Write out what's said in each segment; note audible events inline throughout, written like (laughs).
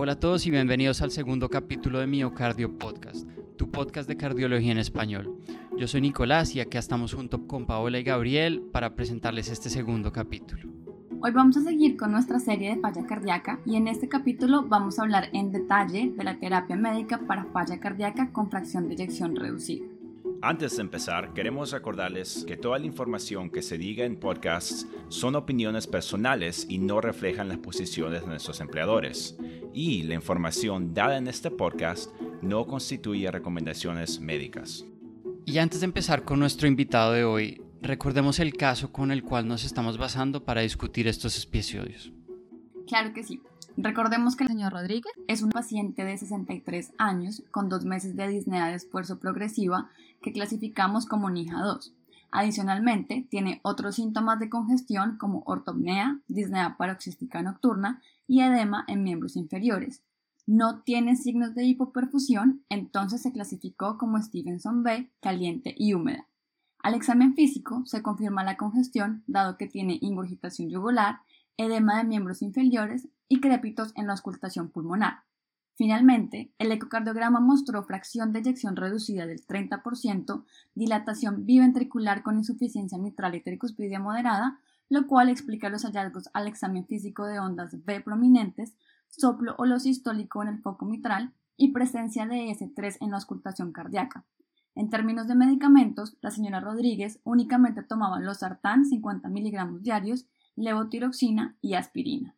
Hola a todos y bienvenidos al segundo capítulo de Miocardio Podcast, tu podcast de cardiología en español. Yo soy Nicolás y acá estamos junto con Paola y Gabriel para presentarles este segundo capítulo. Hoy vamos a seguir con nuestra serie de falla cardíaca y en este capítulo vamos a hablar en detalle de la terapia médica para falla cardíaca con fracción de eyección reducida. Antes de empezar, queremos recordarles que toda la información que se diga en podcasts son opiniones personales y no reflejan las posiciones de nuestros empleadores. Y la información dada en este podcast no constituye recomendaciones médicas. Y antes de empezar con nuestro invitado de hoy, recordemos el caso con el cual nos estamos basando para discutir estos episodios. Claro que sí. Recordemos que el señor Rodríguez es un paciente de 63 años con dos meses de disnea de esfuerzo progresiva que clasificamos como NIJA 2. Adicionalmente, tiene otros síntomas de congestión como ortopnea, disnea paroxística nocturna y edema en miembros inferiores. No tiene signos de hipoperfusión, entonces se clasificó como Stevenson B, caliente y húmeda. Al examen físico se confirma la congestión dado que tiene ingurgitación yugular, edema de miembros inferiores y crépitos en la auscultación pulmonar. Finalmente, el ecocardiograma mostró fracción de eyección reducida del 30%, dilatación biventricular con insuficiencia mitral y tricuspidia moderada, lo cual explica los hallazgos al examen físico de ondas B prominentes, soplo holosistólico en el foco mitral y presencia de S3 en la auscultación cardíaca. En términos de medicamentos, la señora Rodríguez únicamente tomaba los sartán 50 miligramos diarios, levotiroxina y aspirina.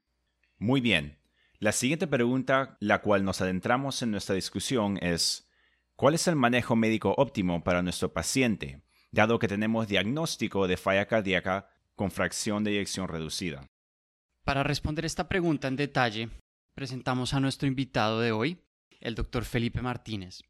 Muy bien. La siguiente pregunta, la cual nos adentramos en nuestra discusión, es ¿cuál es el manejo médico óptimo para nuestro paciente, dado que tenemos diagnóstico de falla cardíaca con fracción de eyección reducida? Para responder esta pregunta en detalle, presentamos a nuestro invitado de hoy, el doctor Felipe Martínez.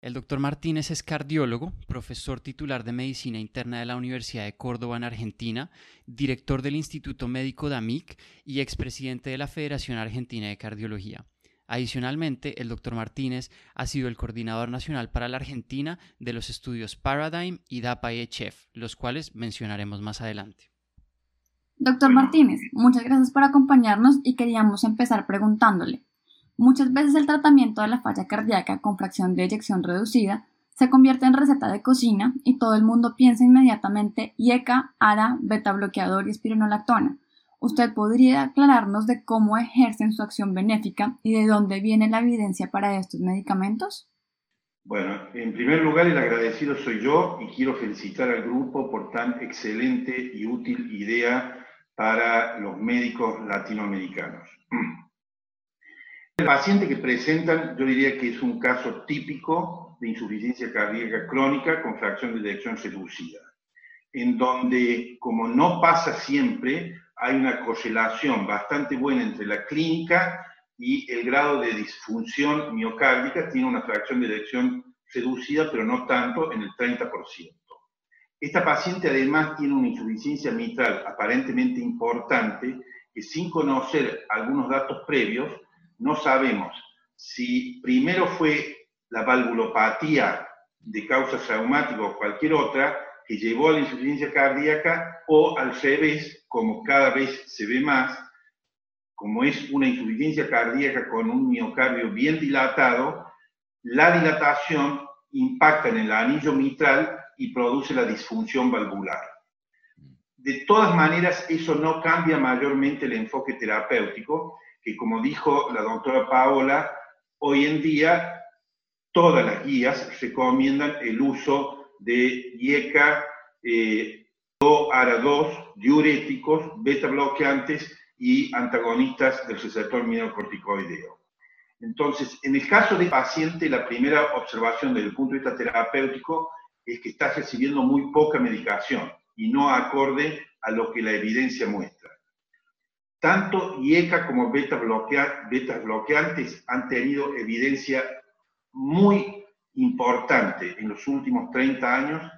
El doctor Martínez es cardiólogo, profesor titular de Medicina Interna de la Universidad de Córdoba en Argentina, director del Instituto Médico DAMIC y expresidente de la Federación Argentina de Cardiología. Adicionalmente, el doctor Martínez ha sido el coordinador nacional para la Argentina de los estudios Paradigm y DAPA-EHF, los cuales mencionaremos más adelante. Doctor Martínez, muchas gracias por acompañarnos y queríamos empezar preguntándole, Muchas veces el tratamiento de la falla cardíaca con fracción de eyección reducida se convierte en receta de cocina y todo el mundo piensa inmediatamente IECA, ARA, beta bloqueador y espironolactona. ¿Usted podría aclararnos de cómo ejercen su acción benéfica y de dónde viene la evidencia para estos medicamentos? Bueno, en primer lugar el agradecido soy yo y quiero felicitar al grupo por tan excelente y útil idea para los médicos latinoamericanos. El paciente que presentan, yo diría que es un caso típico de insuficiencia cardíaca crónica con fracción de eyección reducida, en donde, como no pasa siempre, hay una correlación bastante buena entre la clínica y el grado de disfunción miocárdica, tiene una fracción de eyección reducida, pero no tanto, en el 30%. Esta paciente además tiene una insuficiencia mitral aparentemente importante, que sin conocer algunos datos previos, no sabemos si primero fue la valvulopatía de causa traumática o cualquier otra que llevó a la insuficiencia cardíaca o al revés, como cada vez se ve más, como es una insuficiencia cardíaca con un miocardio bien dilatado, la dilatación impacta en el anillo mitral y produce la disfunción valvular. De todas maneras, eso no cambia mayormente el enfoque terapéutico que como dijo la doctora Paola, hoy en día todas las guías recomiendan el uso de IECA, eh, ARA2, diuréticos, beta bloqueantes y antagonistas del receptor minerocorticoideo. Entonces, en el caso del paciente, la primera observación desde el punto de vista terapéutico es que está recibiendo muy poca medicación y no acorde a lo que la evidencia muestra. Tanto IECA como beta, bloqueantes han tenido evidencia muy importante en los últimos 30 años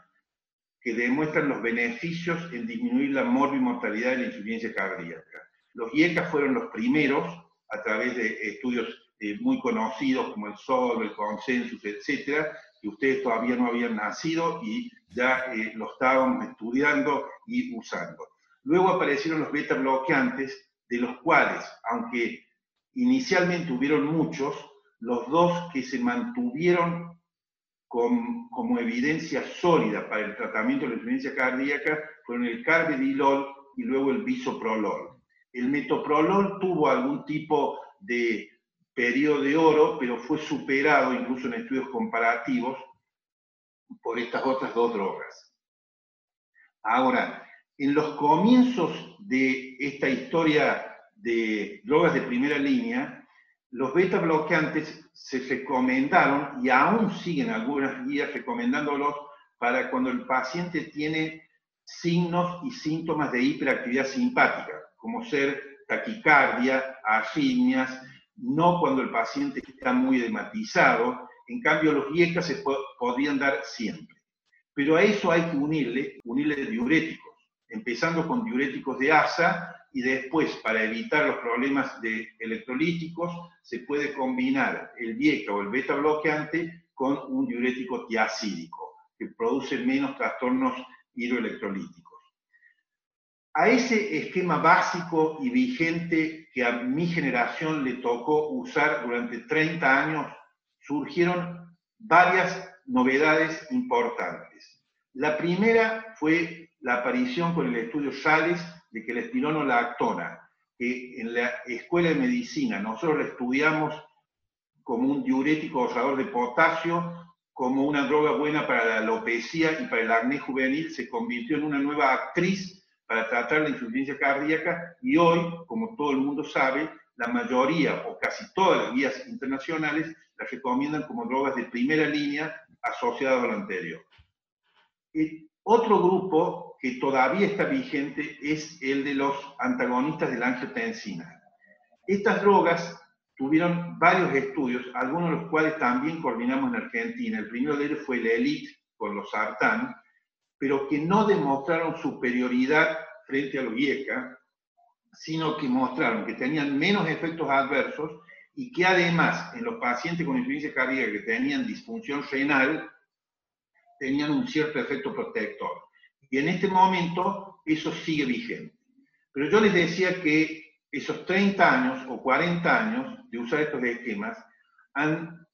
que demuestran los beneficios en disminuir la morbimortalidad de la insuficiencia cardíaca. Los IECA fueron los primeros, a través de estudios eh, muy conocidos como el SOL, el Consensus, etcétera, que ustedes todavía no habían nacido y ya eh, lo estaban estudiando y usando. Luego aparecieron los beta bloqueantes, de los cuales, aunque inicialmente hubieron muchos, los dos que se mantuvieron como evidencia sólida para el tratamiento de la insuficiencia cardíaca fueron el carvedilol y luego el bisoprolol. El metoprolol tuvo algún tipo de periodo de oro, pero fue superado incluso en estudios comparativos por estas otras dos drogas. Ahora, en los comienzos de esta historia de drogas de primera línea, los beta bloqueantes se recomendaron y aún siguen algunas guías recomendándolos para cuando el paciente tiene signos y síntomas de hiperactividad simpática, como ser taquicardia, arritmias, no cuando el paciente está muy edematizado. En cambio, los IECA se podrían dar siempre. Pero a eso hay que unirle, unirle diuréticos, empezando con diuréticos de ASA y después, para evitar los problemas de electrolíticos, se puede combinar el IECA o el beta bloqueante con un diurético tiacídico, que produce menos trastornos hidroelectrolíticos. A ese esquema básico y vigente que a mi generación le tocó usar durante 30 años, surgieron varias novedades importantes. La primera fue la aparición con el estudio Sales de que la espironolactona, que en la escuela de medicina nosotros la estudiamos como un diurético ahorrador de potasio, como una droga buena para la alopecia y para el acné juvenil, se convirtió en una nueva actriz para tratar la insuficiencia cardíaca y hoy, como todo el mundo sabe, la mayoría o casi todas las guías internacionales las recomiendan como drogas de primera línea asociadas a lo anterior. El otro grupo que todavía está vigente es el de los antagonistas de la angiotensina. Estas drogas tuvieron varios estudios, algunos de los cuales también coordinamos en Argentina. El primero de ellos fue el ELITE con los sartán, pero que no demostraron superioridad frente a los IECA, sino que mostraron que tenían menos efectos adversos y que además en los pacientes con insuficiencia cardíaca que tenían disfunción renal, tenían un cierto efecto protector. Y en este momento eso sigue vigente. Pero yo les decía que esos 30 años o 40 años de usar estos esquemas han,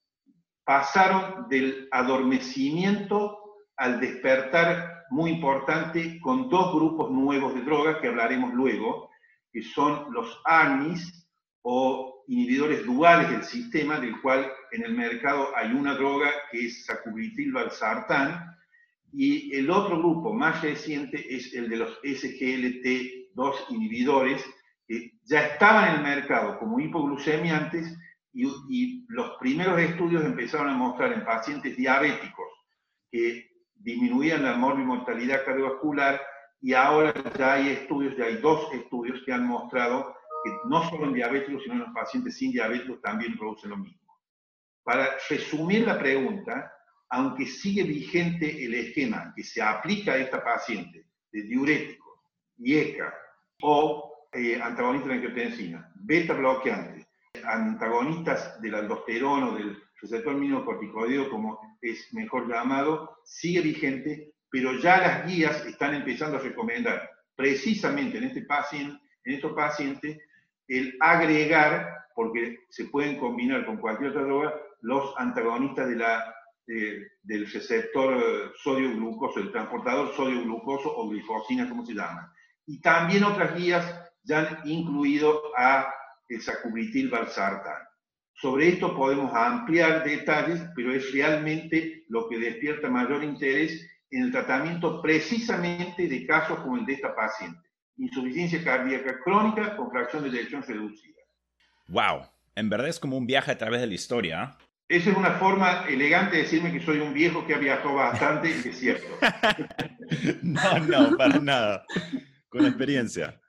pasaron del adormecimiento al despertar muy importante con dos grupos nuevos de drogas que hablaremos luego, que son los ARNIs o inhibidores duales del sistema, del cual en el mercado hay una droga que es sacubitril valsartán, y el otro grupo más reciente es el de los SGLT2 inhibidores, que ya estaban en el mercado como hipoglucemiantes y, y los primeros estudios empezaron a mostrar en pacientes diabéticos que disminuían la morbimortalidad cardiovascular y ahora ya hay estudios, ya hay dos estudios que han mostrado que no solo en diabéticos, sino en los pacientes sin diabetes también producen lo mismo. Para resumir la pregunta, aunque sigue vigente el esquema que se aplica a esta paciente de diuréticos, IECA o eh, antagonistas de la angiotensina, beta bloqueantes, antagonistas del aldosterona o del receptor minocorticoideo, como es mejor llamado, sigue vigente, pero ya las guías están empezando a recomendar precisamente en, este paciente, en estos pacientes el agregar, porque se pueden combinar con cualquier otra droga, los antagonistas de la, del receptor sodio-glucoso, el transportador sodio-glucoso o glifosina, como se llama. Y también otras guías ya han incluido a el sacubitril valsartán. Sobre esto podemos ampliar detalles, pero es realmente lo que despierta mayor interés en el tratamiento precisamente de casos como el de esta paciente. Insuficiencia cardíaca crónica con fracción de eyección reducida. ¡Wow! En verdad es como un viaje a través de la historia. ¿ah? Esa es una forma elegante de decirme que soy un viejo que ha viajado bastante y es cierto. (laughs) no, no, para nada. Con experiencia.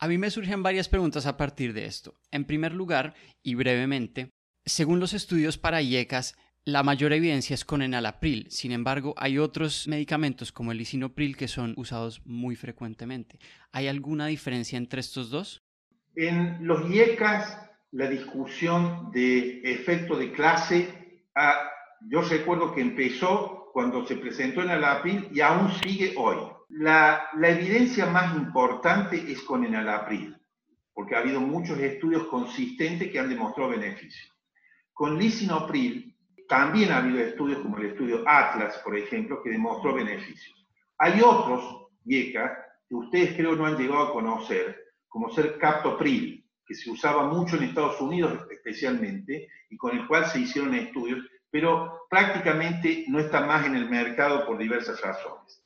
A mí me surgen varias preguntas a partir de esto. En primer lugar, y brevemente, según los estudios para IECAS, la mayor evidencia es con enalapril. Sin embargo, hay otros medicamentos como el lisinopril que son usados muy frecuentemente. ¿Hay alguna diferencia entre estos dos? En los IECAS, la discusión de efecto de clase, ah, yo recuerdo que empezó cuando se presentó enalapril y aún sigue hoy. La, evidencia más importante es con enalapril. porque ha habido muchos estudios consistentes que han demostrado beneficios. Con lisinopril también ha habido estudios como el estudio Atlas, por ejemplo, que demostró beneficios. Hay otros, IECA, que ustedes creo no han llegado a conocer, como ser captopril, que se usaba mucho en Estados Unidos especialmente, y con el cual se hicieron estudios, pero prácticamente no está más en el mercado por diversas razones.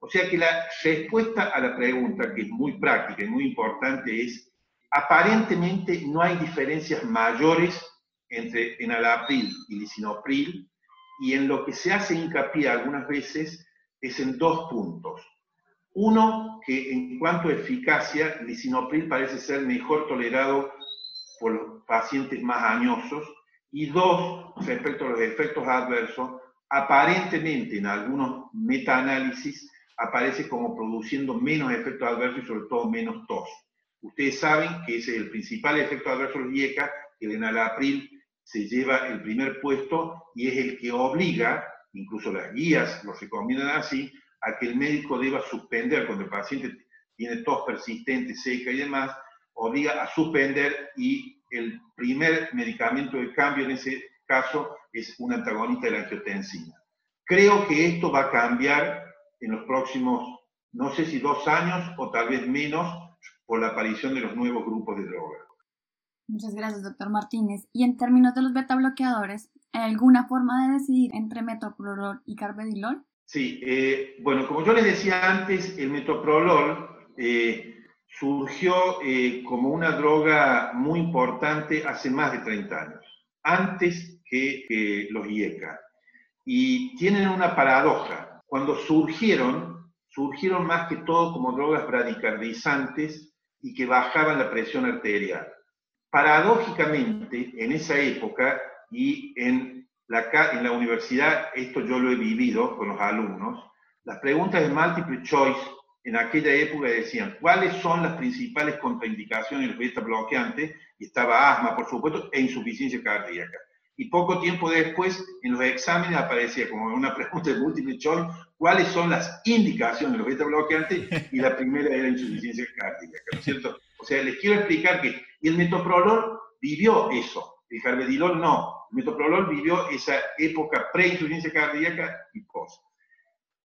O sea que la respuesta a la pregunta, que es muy práctica y muy importante, es, aparentemente no hay diferencias mayores entre enalapril y lisinopril, y en lo que se hace hincapié algunas veces es en dos puntos. Uno, que en cuanto a eficacia, lisinopril parece ser mejor tolerado por los pacientes más añosos. Y dos, respecto a los efectos adversos, aparentemente en algunos metaanálisis aparece como produciendo menos efectos adversos y sobre todo menos tos. Ustedes saben que ese es el principal efecto adverso del IECA, que el enalapril se lleva el primer puesto y es el que obliga, incluso las guías lo recomiendan así, a que el médico deba suspender cuando el paciente tiene tos persistente, seca y demás, obliga a suspender y el primer medicamento de cambio en ese caso es un antagonista de la angiotensina. Creo que esto va a cambiar en los próximos, no sé si dos años o tal vez menos, por la aparición de los nuevos grupos de drogas. Muchas gracias, doctor Martínez. Y en términos de los beta bloqueadores, ¿hay alguna forma de decidir entre metoprolol y carvedilol? Sí, eh, bueno, como yo les decía antes, el metoprolol eh, surgió eh, como una droga muy importante hace más de 30 años, antes que los IECA. Y tienen una paradoja. Cuando surgieron, surgieron más que todo como drogas bradicardizantes y que bajaban la presión arterial. Paradójicamente, en esa época y en la universidad, esto yo lo he vivido con los alumnos, las preguntas de multiple choice en aquella época decían, ¿cuáles son las principales contraindicaciones del beta bloqueante? Y estaba asma, por supuesto, e insuficiencia cardíaca. Y poco tiempo después, en los exámenes aparecía como una (laughs) pregunta de multiple choice, ¿cuáles son las indicaciones de los beta bloqueantes? Y la primera era insuficiencia cardíaca, ¿no es cierto? O sea, les quiero explicar que, el metoprolol vivió eso, el carbedilol no. El metoprolol vivió esa época pre-insuficiencia cardíaca y post.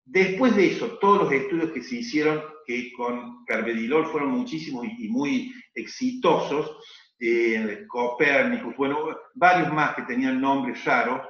Después de eso, todos los estudios que se hicieron que con carbedilol fueron muchísimos y, muy exitosos, eh, Copérnicus, bueno, varios más que tenían nombres raros,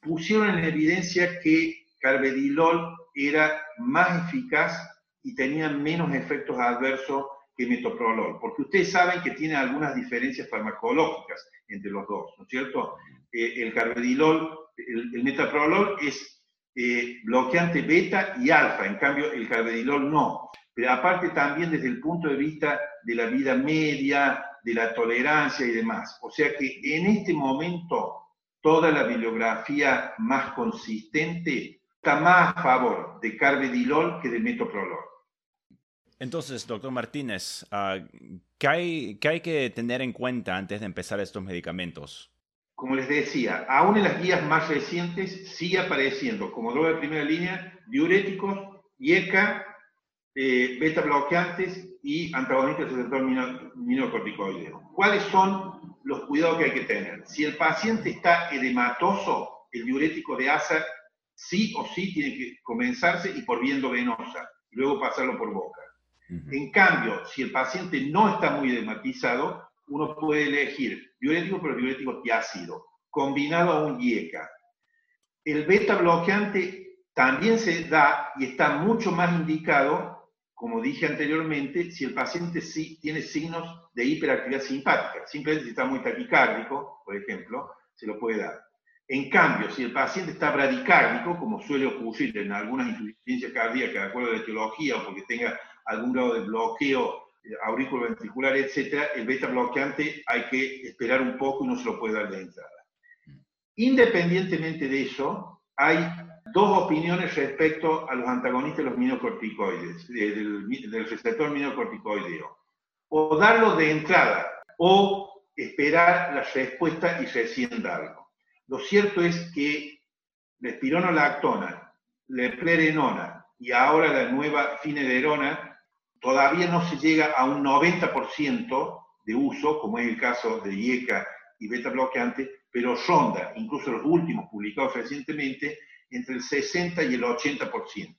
pusieron en evidencia que carbedilol era más eficaz y tenía menos efectos adversos que metoprolol, porque ustedes saben que tiene algunas diferencias farmacológicas entre los dos, ¿no es cierto? Eh, el carbedilol, el, metaprolol es eh, bloqueante beta y alfa, en cambio el carbedilol no. Pero aparte también desde el punto de vista de la vida media, de la tolerancia y demás. O sea que en este momento toda la bibliografía más consistente está más a favor de carbedilol que de metoprolol. Entonces, doctor Martínez, ah, ¿qué, hay, que tener en cuenta antes de empezar estos medicamentos? Como les decía, aún en las guías más recientes sigue apareciendo como droga de primera línea diuréticos, IECA, eh, beta bloqueantes y antagonistas del receptor minocorticoideo. ¿Cuáles son los cuidados que hay que tener? Si el paciente está edematoso, el diurético de ASA sí o sí tiene que comenzarse y por viendo venosa, y luego pasarlo por boca. En cambio, si el paciente no está muy edematizado, uno puede elegir diurético, pero diurético ácido, combinado a un IECA. El beta bloqueante también se da y está mucho más indicado, como dije anteriormente, si el paciente sí tiene signos de hiperactividad simpática. Simplemente si está muy taquicárdico, por ejemplo, se lo puede dar. En cambio, si el paciente está bradicárdico, como suele ocurrir en algunas insuficiencias cardíacas, de acuerdo a la etiología o porque tenga algún grado de bloqueo eh, ventricular, etcétera, el beta bloqueante hay que esperar un poco y no se lo puede dar de entrada. Independientemente de eso, hay dos opiniones respecto a los antagonistas de los minocorticoides, del, del receptor minocorticoideo. O darlo de entrada o esperar la respuesta y recién darlo. Lo cierto es que la espironolactona, la plerenona y ahora la nueva finederona todavía no se llega a un 90% de uso, como es el caso de IECA y beta bloqueante, pero ronda, incluso los últimos publicados recientemente, entre el 60 y el 80%.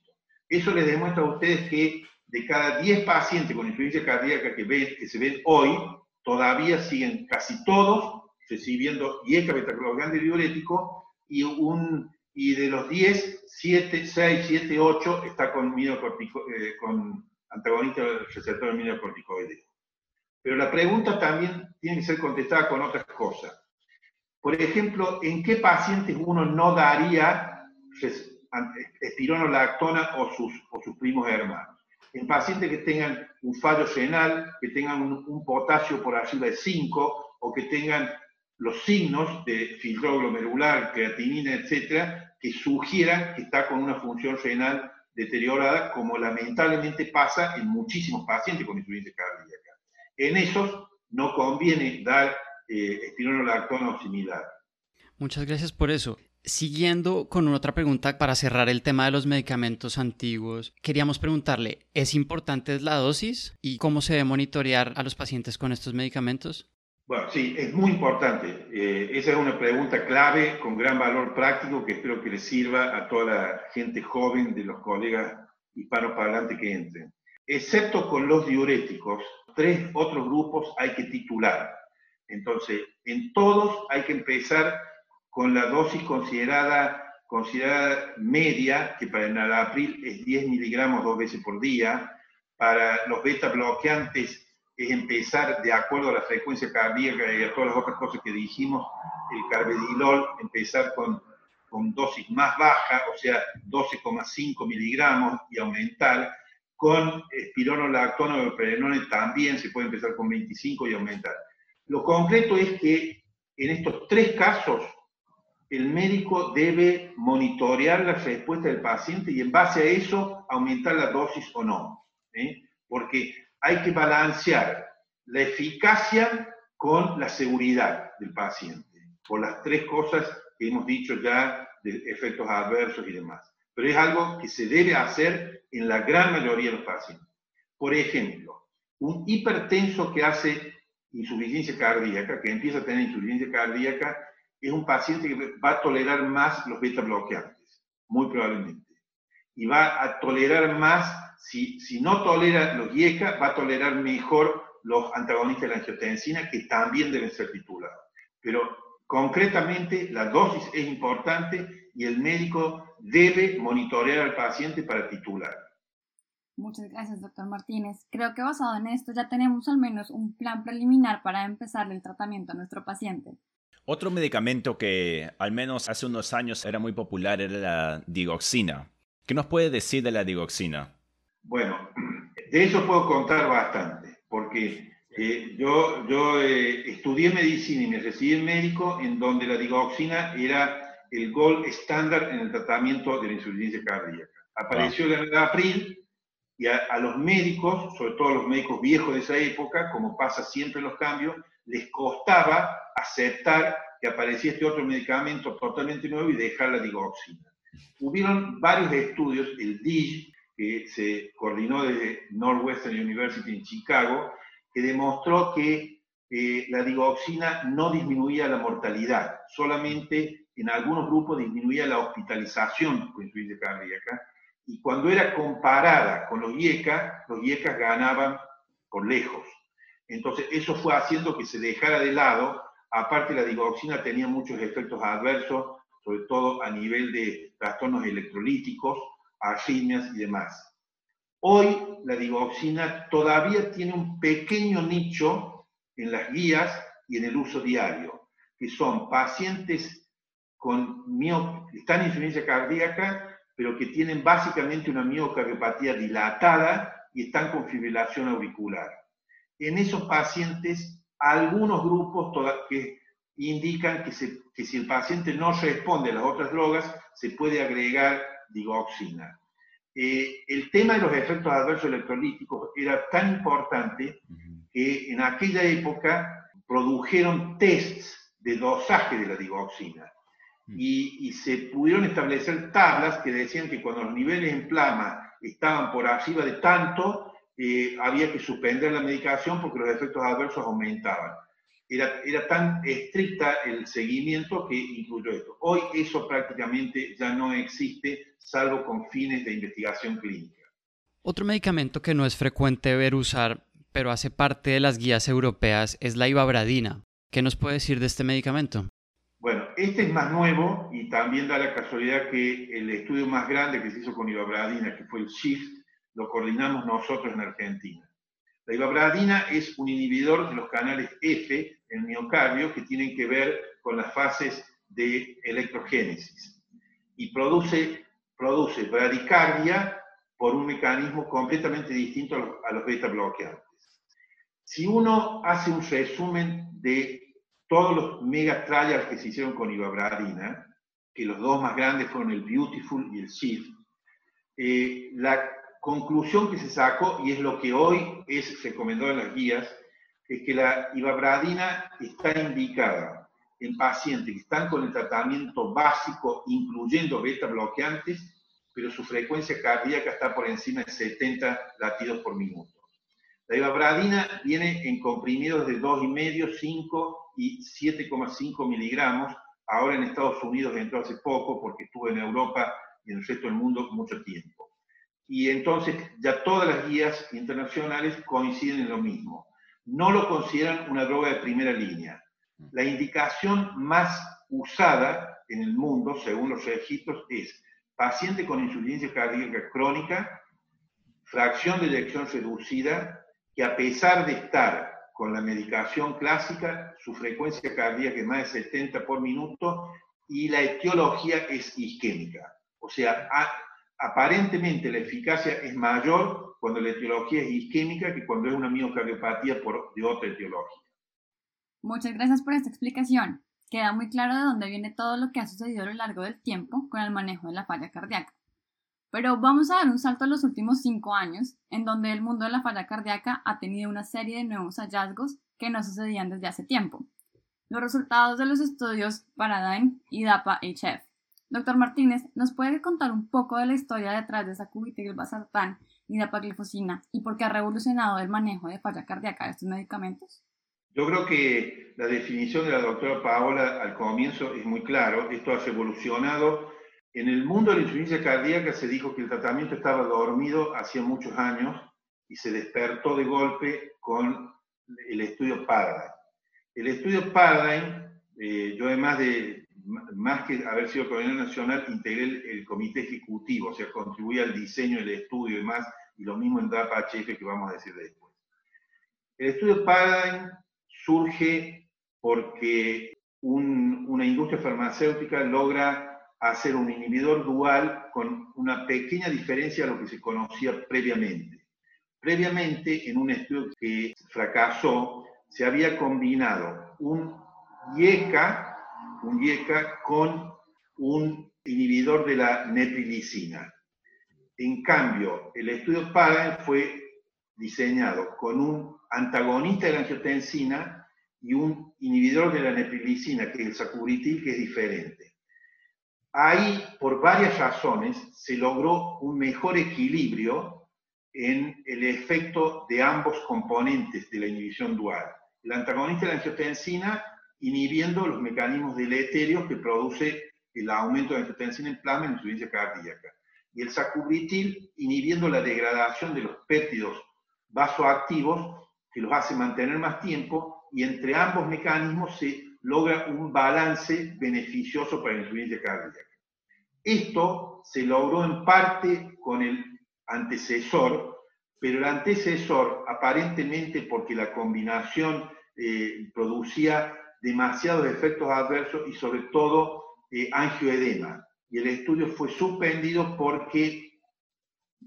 Eso les demuestra a ustedes que de cada 10 pacientes con insuficiencia cardíaca que, ven, que se ven hoy, todavía siguen casi todos recibiendo IECA, beta bloqueante y diurético, y, un, y de los 10, 7, 6, 7, 8 está con, eh, con antagonista del receptor minocorticoideo. Pero la pregunta también tiene que ser contestada con otras cosas. Por ejemplo, ¿en qué pacientes uno no daría espironolactona o sus, o sus primos hermanos? En pacientes que tengan un fallo renal, que tengan un, potasio por arriba de 5 o que tengan los signos de filtro glomerular, creatinina, etcétera, que sugieran que está con una función renal deteriorada, como lamentablemente pasa en muchísimos pacientes con insuficiencia cardíaca. En esos no conviene dar eh, espironolactona o similar. Muchas gracias por eso. Siguiendo con otra pregunta para cerrar el tema de los medicamentos antiguos, queríamos preguntarle, ¿es importante la dosis y cómo se debe monitorear a los pacientes con estos medicamentos? Bueno, sí, es muy importante. Eh, esa es una pregunta clave con gran valor práctico que espero que les sirva a toda la gente joven de los colegas hispanoparlantes que entren. Excepto con los diuréticos, tres otros grupos hay que titular. Entonces, en todos hay que empezar con la dosis considerada, considerada media, que para el nalapril es 10 miligramos dos veces por día. Para los beta bloqueantes es empezar de acuerdo a la frecuencia cardíaca y a todas las otras cosas que dijimos, el carbedilol, empezar con, con dosis más baja, o sea, 12,5 miligramos y aumentar. Con espironolactona o prelenone también se puede empezar con 25 y aumentar. Lo concreto es que en estos tres casos el médico debe monitorear la respuesta del paciente y en base a eso aumentar la dosis o no. ¿eh? Porque hay que balancear la eficacia con la seguridad del paciente, por las tres cosas que hemos dicho ya de efectos adversos y demás. Pero es algo que se debe hacer en la gran mayoría de los pacientes. Por ejemplo, un hipertenso que hace insuficiencia cardíaca, que empieza a tener insuficiencia cardíaca, es un paciente que va a tolerar más los beta bloqueantes, muy probablemente. Y va a tolerar más si, no tolera los IECA, va a tolerar mejor los antagonistas de la angiotensina, que también deben ser titulados. Pero concretamente, la dosis es importante y el médico debe monitorear al paciente para titular. Muchas gracias, doctor Martínez. Creo que basado en esto ya tenemos al menos un plan preliminar para empezar el tratamiento a nuestro paciente. Otro medicamento que al menos hace unos años era muy popular era la digoxina. ¿Qué nos puede decir de la digoxina? Bueno, de eso puedo contar bastante, porque eh, yo, yo eh, estudié medicina y me recibí en médico en donde la digoxina era el gol estándar en el tratamiento de la insuficiencia cardíaca. Apareció ah. en abril y a, los médicos, sobre todo a los médicos viejos de esa época, como pasa siempre en los cambios, les costaba aceptar que aparecía este otro medicamento totalmente nuevo y dejar la digoxina. Hubieron varios estudios, el DIG, que se coordinó desde Northwestern University en Chicago, que demostró que eh, la digoxina no disminuía la mortalidad, solamente en algunos grupos disminuía la hospitalización con insuficiencia cardíaca, y cuando era comparada con los IECA, los IECA ganaban por lejos. Entonces, eso fue haciendo que se dejara de lado, aparte la digoxina tenía muchos efectos adversos, sobre todo a nivel de trastornos electrolíticos, arritmias y demás. Hoy la digoxina todavía tiene un pequeño nicho en las guías y en el uso diario, que son pacientes con mio, están en insuficiencia cardíaca, pero que tienen básicamente una miocardiopatía dilatada y están con fibrilación auricular. En esos pacientes, algunos grupos que indican que, que si el paciente no responde a las otras drogas, se puede agregar digoxina. Eh, el tema de los efectos adversos electrolíticos era tan importante que en aquella época produjeron tests de dosaje de la digoxina. Y, y, se pudieron establecer tablas que decían que cuando los niveles en plasma estaban por arriba de tanto, eh, había que suspender la medicación porque los efectos adversos aumentaban. Era, era tan estricta el seguimiento que incluyó esto. Hoy eso prácticamente ya no existe, salvo con fines de investigación clínica. Otro medicamento que no es frecuente ver usar, pero hace parte de las guías europeas, es la ibabradina. ¿Qué nos puede decir de este medicamento? Bueno, este es más nuevo y también da la casualidad que el estudio más grande que se hizo con ibabradina, que fue el SHIFT, lo coordinamos nosotros en Argentina. La ibabradina es un inhibidor de los canales F en miocardio que tienen que ver con las fases de electrogénesis y produce, produce bradicardia por un mecanismo completamente distinto a los, a los beta bloqueantes. Si uno hace un resumen de todos los mega trials que se hicieron con ibabradina, que los dos más grandes fueron el Beautiful y el Shift, eh, la conclusión que se sacó, y es lo que hoy es recomendado en las guías, es que la ibabradina está indicada en pacientes que están con el tratamiento básico, incluyendo beta bloqueantes, pero su frecuencia cardíaca está por encima de 70 latidos por minuto. La ibabradina viene en comprimidos de 2,5, 5 y 7,5 miligramos. Ahora en Estados Unidos entró hace poco porque estuvo en Europa y en el resto del mundo mucho tiempo. Y entonces ya todas las guías internacionales coinciden en lo mismo. No lo consideran una droga de primera línea. La indicación más usada en el mundo, según los registros, es paciente con insuficiencia cardíaca crónica, fracción de eyección reducida, que a pesar de estar con la medicación clásica, su frecuencia cardíaca es más de 70 por minuto y la etiología es isquémica. O sea, aparentemente la eficacia es mayor cuando la etiología es isquémica que cuando es una miocardiopatía por, de otra etiología. Muchas gracias por esta explicación. Queda muy claro de dónde viene todo lo que ha sucedido a lo largo del tiempo con el manejo de la falla cardíaca. Pero vamos a dar un salto a los últimos cinco años, en donde el mundo de la falla cardíaca ha tenido una serie de nuevos hallazgos que no sucedían desde hace tiempo. Los resultados de los estudios Paradigm y DAPA-HF. Doctor Martínez, ¿nos puede contar un poco de la historia detrás de sacubitril/valsartán y dapaglifosina y por qué ha revolucionado el manejo de falla cardíaca de estos medicamentos? Yo creo que la definición de la doctora Paola al comienzo es muy claro. Esto ha revolucionado en el mundo de la insuficiencia cardíaca se dijo que el tratamiento estaba dormido hacía muchos años y se despertó de golpe con el estudio Paradigm. El estudio Paradigm, eh, yo además de, más que haber sido coordinador nacional, integré el, comité ejecutivo, o sea, contribuí al diseño del estudio y más, y lo mismo en DAPA-HF que vamos a decir después. El estudio Paradigm surge porque una industria farmacéutica logra hacer un inhibidor dual con una pequeña diferencia a lo que se conocía previamente. Previamente, en un estudio que fracasó, se había combinado un IECA, un IECA con un inhibidor de la neprilicina. En cambio, el estudio PAGAN fue diseñado con un antagonista de la angiotensina y un inhibidor de la neprilicina, que es el sacubitril, que es diferente. Ahí, por varias razones, se logró un mejor equilibrio en el efecto de ambos componentes de la inhibición dual. El antagonista de la angiotensina inhibiendo los mecanismos deleterios que produce el aumento de la angiotensina en plasma en insuficiencia cardíaca. Y el sacubitril inhibiendo la degradación de los péptidos vasoactivos que los hace mantener más tiempo y entre ambos mecanismos se logra un balance beneficioso para la insuficiencia cardíaca. Esto se logró en parte con el antecesor, pero el antecesor aparentemente porque la combinación eh, producía demasiados efectos adversos y sobre todo eh, angioedema. Y el estudio fue suspendido porque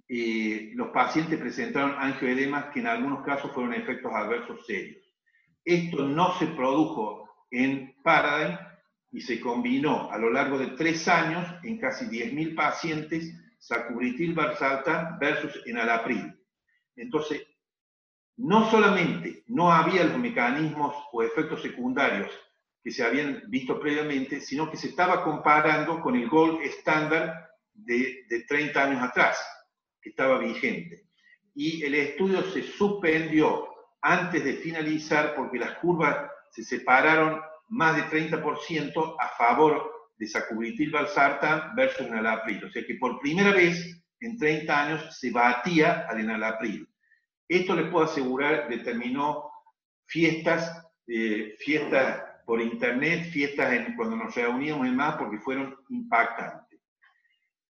eh, los pacientes presentaron angioedemas que en algunos casos fueron efectos adversos serios. Esto no se produjo en Paradigm y se combinó a lo largo de tres años en casi 10.000 pacientes sacubitril valsartán versus enalapril. Entonces, no solamente no había los mecanismos o efectos secundarios que se habían visto previamente, sino que se estaba comparando con el gold estándar de, de 30 años atrás, que estaba vigente. y el estudio se suspendió antes de finalizar porque las curvas se separaron más de 30% a favor de sacubitril valsartan versus enalapril. O sea que por primera vez en 30 años se batía al enalapril. Esto les puedo asegurar, determinó fiestas, eh, fiestas por internet, fiestas en, cuando nos reuníamos y más, porque fueron impactantes.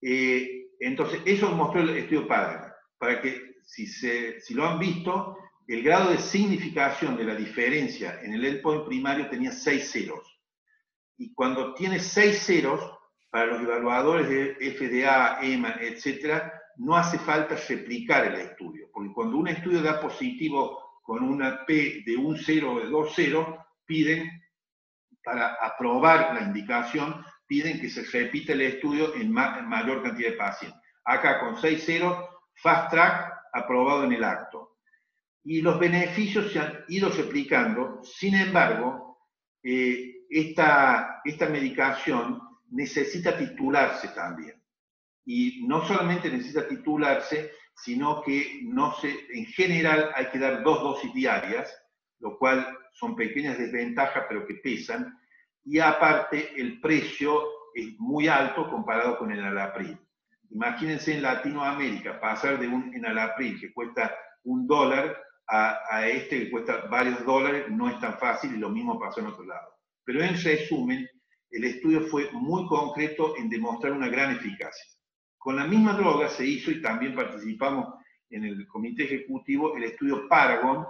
Eh, entonces, eso mostró el estudio padre, para que si, se, si lo han visto, el grado de significación de la diferencia en el endpoint primario tenía 6 ceros. Y cuando tiene 6 ceros, para los evaluadores de FDA, EMA, etc., no hace falta replicar el estudio, porque cuando un estudio da positivo con una P de un 0 o de 2 ceros, piden, para aprobar la indicación, piden que se repita el estudio en, mayor cantidad de pacientes. Acá con 6 ceros, fast track aprobado en el acto. Y los beneficios se han ido replicando, sin embargo, eh, esta medicación necesita titularse también. Y no solamente necesita titularse, sino que no se, en general hay que dar dos dosis diarias, lo cual son pequeñas desventajas pero que pesan, y aparte el precio es muy alto comparado con el alapril. Imagínense en Latinoamérica pasar de un enalapril que cuesta un dólar a, a, este que cuesta varios dólares no es tan fácil y lo mismo pasó en otro lado. Pero en resumen, el estudio fue muy concreto en demostrar una gran eficacia. Con la misma droga se hizo y también participamos en el comité ejecutivo el estudio Paragon,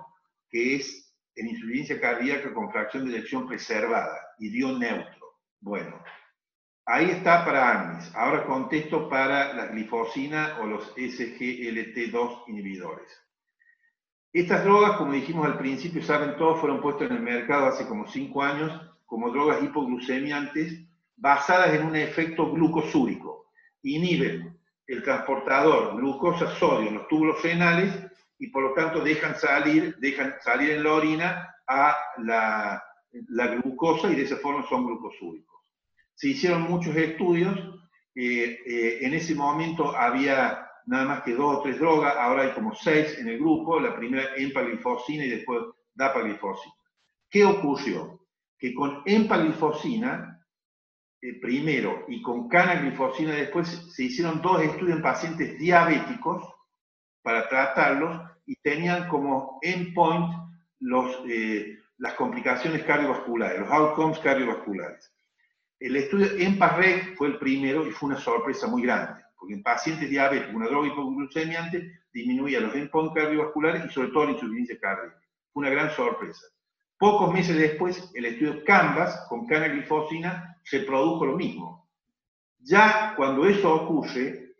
que es en insuficiencia cardíaca con fracción de elección preservada y dio neutro. Bueno, ahí está para ARMIS. Ahora contesto para la glifosina o los SGLT2 inhibidores. Estas drogas, como dijimos al principio, saben todos, fueron puestas en el mercado hace como cinco años como drogas hipoglucemiantes basadas en un efecto glucosúrico. Inhiben el transportador glucosa-sodio en los túbulos renales y por lo tanto dejan salir, dejan salir en la orina a la, glucosa y de esa forma son glucosúricos. Se hicieron muchos estudios, eh, eh, en ese momento había nada más que dos o tres drogas, ahora hay como seis en el grupo, la primera empaglifosina y después dapaglifosina. ¿Qué ocurrió? que con empaglifosina eh, primero y con canaglifosina después se hicieron dos estudios en pacientes diabéticos para tratarlos y tenían como endpoint los, eh, las complicaciones cardiovasculares, los outcomes cardiovasculares. El estudio EMPAREG fue el primero y fue una sorpresa muy grande, porque en pacientes diabéticos, una droga hipoglucemiante disminuía los endpoints cardiovasculares y sobre todo la insuficiencia cardíaca. Fue una gran sorpresa. Pocos meses después, el estudio Canvas con canaglifosina se produjo lo mismo. Ya cuando eso ocurre,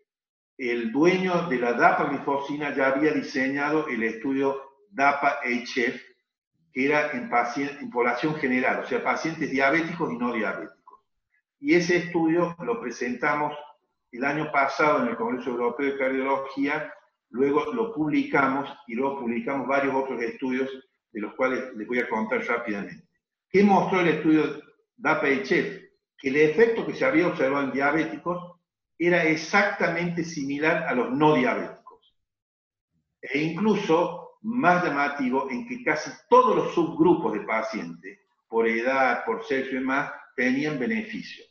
el dueño de la dapaglifosina ya había diseñado el estudio DAPA-HF, que era en, en población general, o sea, pacientes diabéticos y no diabéticos. Y ese estudio lo presentamos el año pasado en el Congreso Europeo de Cardiología, luego lo publicamos y luego publicamos varios otros estudios de los cuales les voy a contar rápidamente. ¿Qué mostró el estudio DAPA-HF? Que el efecto que se había observado en diabéticos era exactamente similar a los no diabéticos. E incluso más llamativo en que casi todos los subgrupos de pacientes, por edad, por sexo y más, tenían beneficio.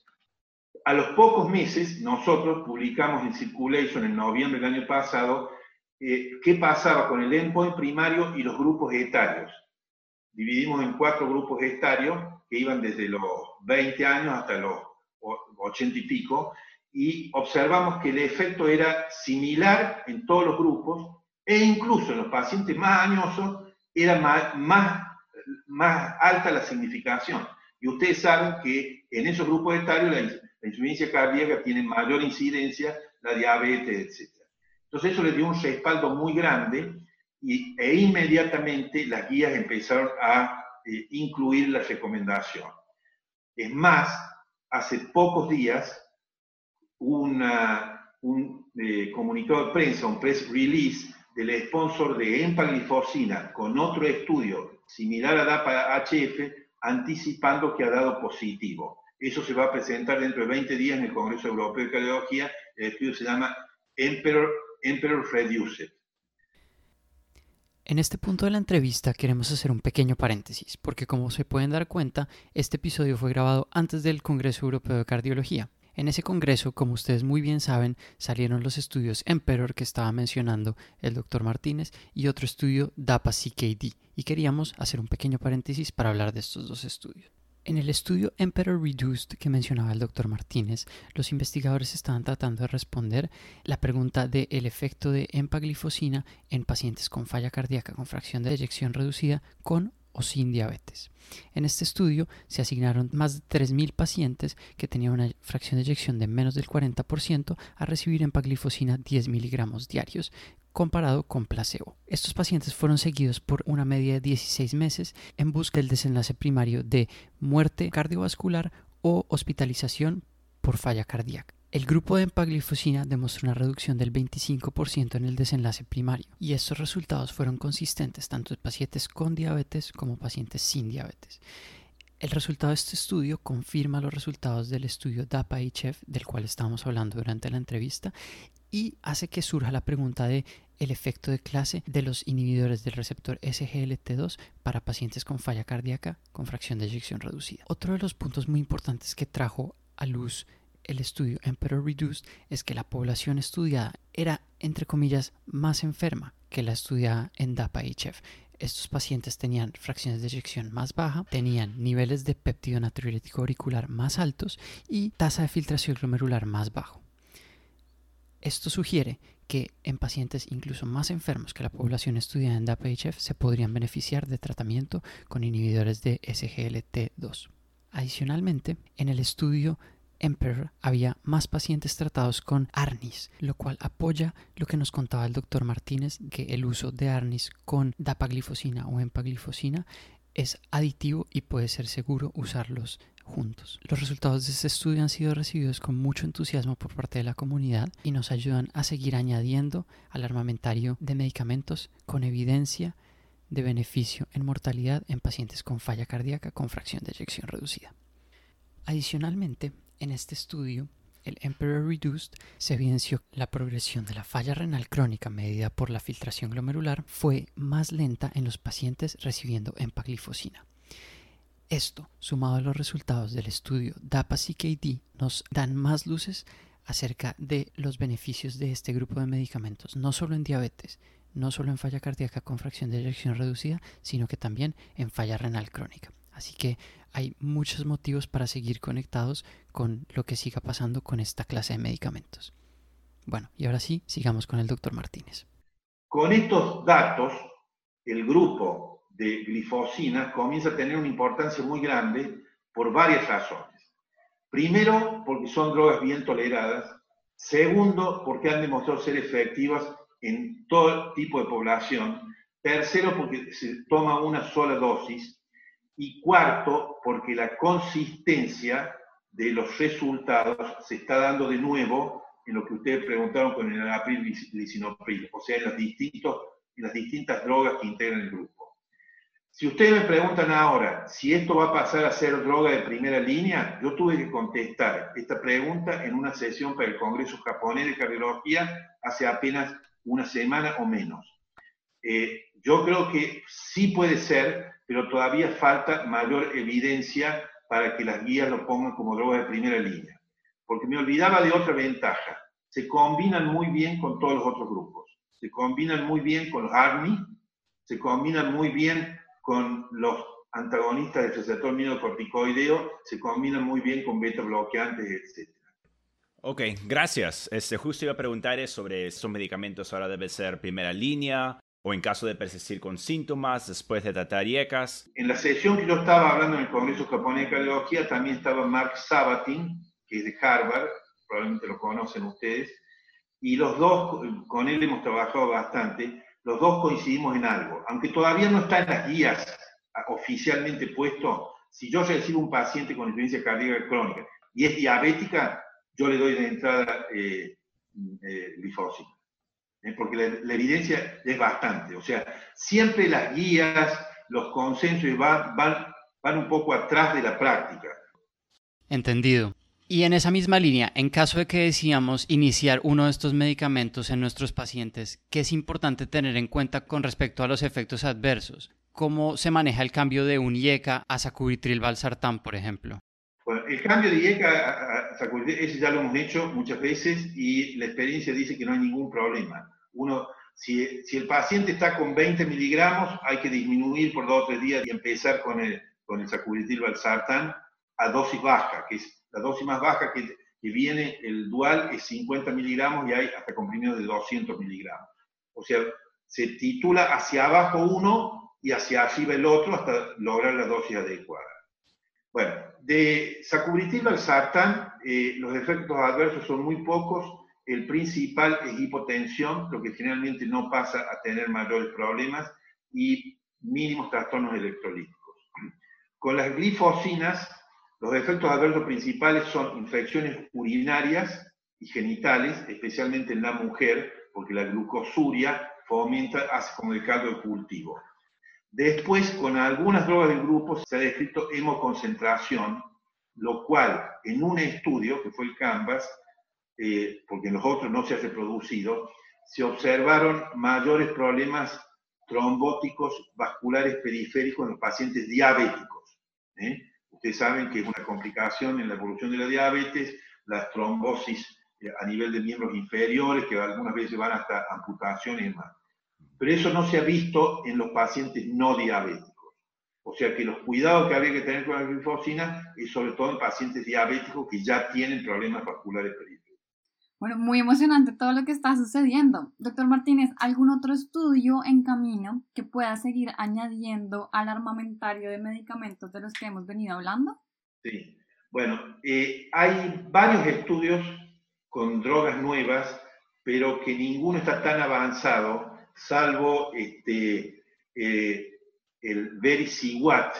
A los pocos meses, nosotros publicamos en Circulation en noviembre del año pasado eh, qué pasaba con el endpoint primario y los grupos etarios. Dividimos en cuatro grupos etarios que iban desde los 20 años hasta los 80 y pico, y observamos que el efecto era similar en todos los grupos, e incluso en los pacientes más añosos era más, alta la significación. Y ustedes saben que en esos grupos etarios la, la insuficiencia cardíaca tiene mayor incidencia, la diabetes, etc. Entonces eso le dio un respaldo muy grande y, e inmediatamente las guías empezaron a eh, incluir la recomendación. Es más, hace pocos días una, un eh, comunicado de prensa, un press release del sponsor de empaglifosina con otro estudio similar a DAPA-HF anticipando que ha dado positivo. Eso se va a presentar dentro de 20 días en el Congreso Europeo de Cardiología. El estudio se llama Emperor Emperor Reduced. En este punto de la entrevista queremos hacer un pequeño paréntesis, porque como se pueden dar cuenta, este episodio fue grabado antes del Congreso Europeo de Cardiología. En ese congreso, como ustedes muy bien saben, salieron los estudios Emperor que estaba mencionando el doctor Martínez y otro estudio DAPA-CKD, y queríamos hacer un pequeño paréntesis para hablar de estos dos estudios. En el estudio Emperor Reduced que mencionaba el doctor Martínez, los investigadores estaban tratando de responder la pregunta de el efecto de empaglifosina en pacientes con falla cardíaca con fracción de eyección reducida con o sin diabetes. En este estudio se asignaron más de 3.000 pacientes que tenían una fracción de eyección de menos del 40% a recibir empaglifosina 10 miligramos diarios comparado con placebo. Estos pacientes fueron seguidos por una media de 16 meses en busca del desenlace primario de muerte cardiovascular o hospitalización por falla cardíaca. El grupo de empaglifosina demostró una reducción del 25% en el desenlace primario y estos resultados fueron consistentes tanto en pacientes con diabetes como pacientes sin diabetes. El resultado de este estudio confirma los resultados del estudio DAPA-HF del cual estábamos hablando durante la entrevista y hace que surja la pregunta de el efecto de clase de los inhibidores del receptor SGLT2 para pacientes con falla cardíaca con fracción de eyección reducida. Otro de los puntos muy importantes que trajo a luz el estudio Emperor Reduced es que la población estudiada era, entre comillas, más enferma que la estudiada en DAPA-HF. Estos pacientes tenían fracciones de eyección más baja, tenían niveles de péptido natriurético auricular más altos y tasa de filtración glomerular más bajo. Esto sugiere que en pacientes incluso más enfermos que la población estudiada en DAPA-HF se podrían beneficiar de tratamiento con inhibidores de SGLT2. Adicionalmente, en el estudio Emperor había más pacientes tratados con ARNIS, lo cual apoya lo que nos contaba el doctor Martínez, que el uso de ARNIS con dapaglifosina o empaglifosina es aditivo y puede ser seguro usarlos juntos. Los resultados de este estudio han sido recibidos con mucho entusiasmo por parte de la comunidad y nos ayudan a seguir añadiendo al armamentario de medicamentos con evidencia de beneficio en mortalidad en pacientes con falla cardíaca con fracción de eyección reducida. Adicionalmente, en este estudio, el Emperor Reduced se evidenció la progresión de la falla renal crónica medida por la filtración glomerular fue más lenta en los pacientes recibiendo empaglifosina. Esto, sumado a los resultados del estudio DAPA-CKD, nos dan más luces acerca de los beneficios de este grupo de medicamentos, no solo en diabetes, no solo en falla cardíaca con fracción de eyección reducida, sino que también en falla renal crónica. Así que hay muchos motivos para seguir conectados con lo que siga pasando con esta clase de medicamentos. Bueno, y ahora sí, sigamos con el doctor Martínez. Con estos datos, el grupo de glifosina comienza a tener una importancia muy grande por varias razones. Primero, porque son drogas bien toleradas. Segundo, porque han demostrado ser efectivas en todo tipo de población. Tercero, porque se toma una sola dosis. Y cuarto, porque la consistencia de los resultados se está dando de nuevo en lo que ustedes preguntaron con el april lisinopril, o sea, en, los distintos, en las distintas drogas que integran el grupo. Si ustedes me preguntan ahora si esto va a pasar a ser droga de primera línea, yo tuve que contestar esta pregunta en una sesión para el Congreso Japonés de Cardiología hace apenas una semana o menos. Eh, yo creo que sí puede ser, pero todavía falta mayor evidencia para que las guías lo pongan como droga de primera línea. Porque me olvidaba de otra ventaja. Se combinan muy bien con todos los otros grupos. Se combinan muy bien con los ARMI, se combinan muy bien con los antagonistas del receptor corticoideo se combinan muy bien con beta bloqueantes, etc. Ok, gracias. Este, justo iba a preguntar sobre estos medicamentos ahora debe ser primera línea o en caso de persistir con síntomas después de tratar IECAS. En la sesión que yo estaba hablando en el Congreso Japonés de Cardiología también estaba Mark Sabatin, que es de Harvard, probablemente lo conocen ustedes, y los dos, con él hemos trabajado bastante, los dos coincidimos en algo. Aunque todavía no está en las guías oficialmente puesto, si yo recibo un paciente con experiencia cardíaca crónica y es diabética, yo le doy de entrada eh, eh ¿eh? porque la, evidencia es bastante. O sea, siempre las guías, los consensos van, van, van un poco atrás de la práctica. Entendido. Y en esa misma línea, en caso de que decíamos iniciar uno de estos medicamentos en nuestros pacientes, ¿qué es importante tener en cuenta con respecto a los efectos adversos? ¿Cómo se maneja el cambio de un IECA a sacubitril valsartán, por ejemplo? Bueno, el cambio de IECA a sacubitril, ese ya lo hemos hecho muchas veces y la experiencia dice que no hay ningún problema. Uno, si, el paciente está con 20 miligramos, hay que disminuir por dos o tres días y empezar con el, con el sacubitril valsartán a dosis baja, que es la dosis más baja que, viene, el dual, es 50 miligramos y hay hasta comprimidos de 200 miligramos. O sea, se titula hacia abajo uno y hacia arriba el otro hasta lograr la dosis adecuada. Bueno, de sacubitril al sartán, eh, los efectos adversos son muy pocos. El principal es hipotensión, lo que generalmente no pasa a tener mayores problemas, y mínimos trastornos electrolíticos. Con las glifosinas, los efectos adversos principales son infecciones urinarias y genitales, especialmente en la mujer, porque la glucosuria fomenta, hace como el caldo de cultivo. Después, con algunas drogas del grupo se ha descrito hemoconcentración, lo cual en un estudio, que fue el CANVAS, eh, porque en los otros no se ha reproducido, se observaron mayores problemas trombóticos vasculares periféricos en los pacientes diabéticos. ¿eh? Ustedes saben que es una complicación en la evolución de la diabetes, las trombosis eh, a nivel de miembros inferiores, que algunas veces van hasta amputaciones y demás. Pero eso no se ha visto en los pacientes no diabéticos. O sea que los cuidados que habría que tener con la glifosina es sobre todo en pacientes diabéticos que ya tienen problemas vasculares periféricos. Bueno, muy emocionante todo lo que está sucediendo. Doctor Martínez, ¿algún otro estudio en camino que pueda seguir añadiendo al armamentario de medicamentos de los que hemos venido hablando? Sí, bueno, eh, hay varios estudios con drogas nuevas, pero que ninguno está tan avanzado, salvo este, eh, el Vericiguat,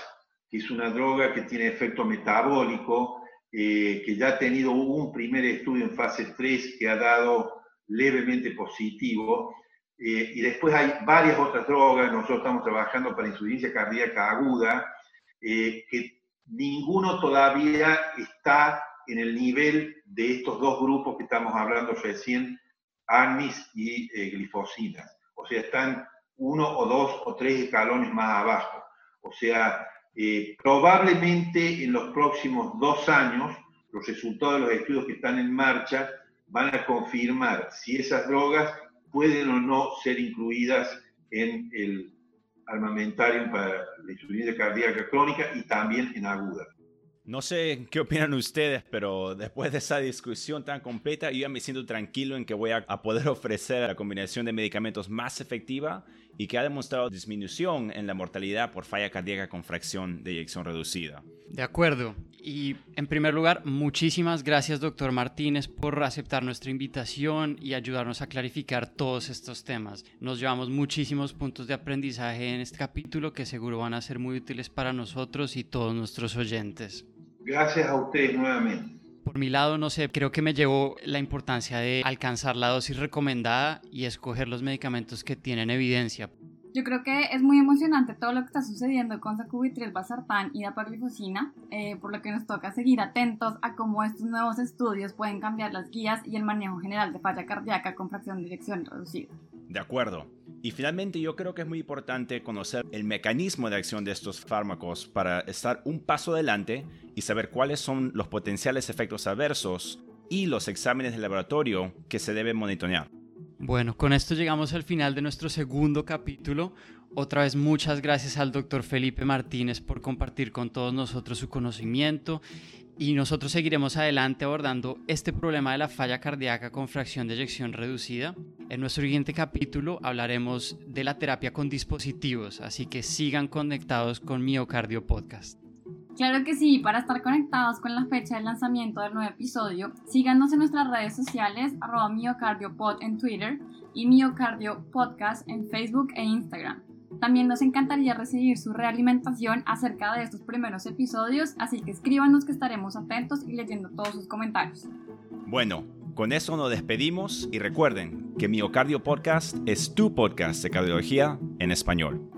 que es una droga que tiene efecto metabólico, eh, que ya ha tenido un primer estudio en fase 3 que ha dado levemente positivo, eh, y después hay varias otras drogas, nosotros estamos trabajando para insuficiencia cardíaca aguda, eh, que ninguno todavía está en el nivel de estos dos grupos que estamos hablando recién, ARNIS y glifosinas. O sea, están uno o dos o tres escalones más abajo. O sea, eh, probablemente en los próximos dos años, los resultados de los estudios que están en marcha van a confirmar si esas drogas pueden o no ser incluidas en el armamentario para la insuficiencia cardíaca crónica y también en aguda. No sé qué opinan ustedes, pero después de esa discusión tan completa, yo ya me siento tranquilo en que voy a, poder (laughs) ofrecer la combinación de medicamentos más efectiva y que ha demostrado disminución en la mortalidad por falla cardíaca con fracción de eyección reducida. De acuerdo. Y en primer lugar, muchísimas gracias, doctor Martínez, por aceptar nuestra invitación y ayudarnos a clarificar todos estos temas. Nos llevamos muchísimos puntos de aprendizaje en este capítulo que seguro van a ser muy útiles para nosotros y todos nuestros oyentes. Gracias a ustedes nuevamente. Por mi lado, no sé, creo que me llevó la importancia de alcanzar la dosis recomendada y escoger los medicamentos que tienen evidencia. Yo creo que es muy emocionante todo lo que está sucediendo con sacubitril, basartán y dapaglifosina, eh, por lo que nos toca seguir atentos a cómo estos nuevos estudios pueden cambiar las guías y el manejo general de falla cardíaca con fracción de dirección reducida. De acuerdo. Y finalmente yo creo que es muy importante conocer el mecanismo de acción de estos fármacos para estar un paso adelante y saber cuáles son los potenciales efectos adversos y los exámenes de laboratorio que se deben monitorear. Bueno, con esto llegamos al final de nuestro segundo capítulo. Otra vez muchas gracias al doctor Felipe Martínez por compartir con todos nosotros su conocimiento y nosotros seguiremos adelante abordando este problema de la falla cardíaca con fracción de eyección reducida. En nuestro siguiente capítulo hablaremos de la terapia con dispositivos, así que sigan conectados con Miocardio Podcast. Claro que sí, para estar conectados con la fecha de lanzamiento del nuevo episodio, síganos en nuestras redes sociales, arroba miocardiopod en Twitter y miocardio podcast en Facebook e Instagram. También nos encantaría recibir su realimentación acerca de estos primeros episodios, así que escríbanos que estaremos atentos y leyendo todos sus comentarios. Bueno, con eso nos despedimos y recuerden que Miocardio Podcast es tu podcast de cardiología en español.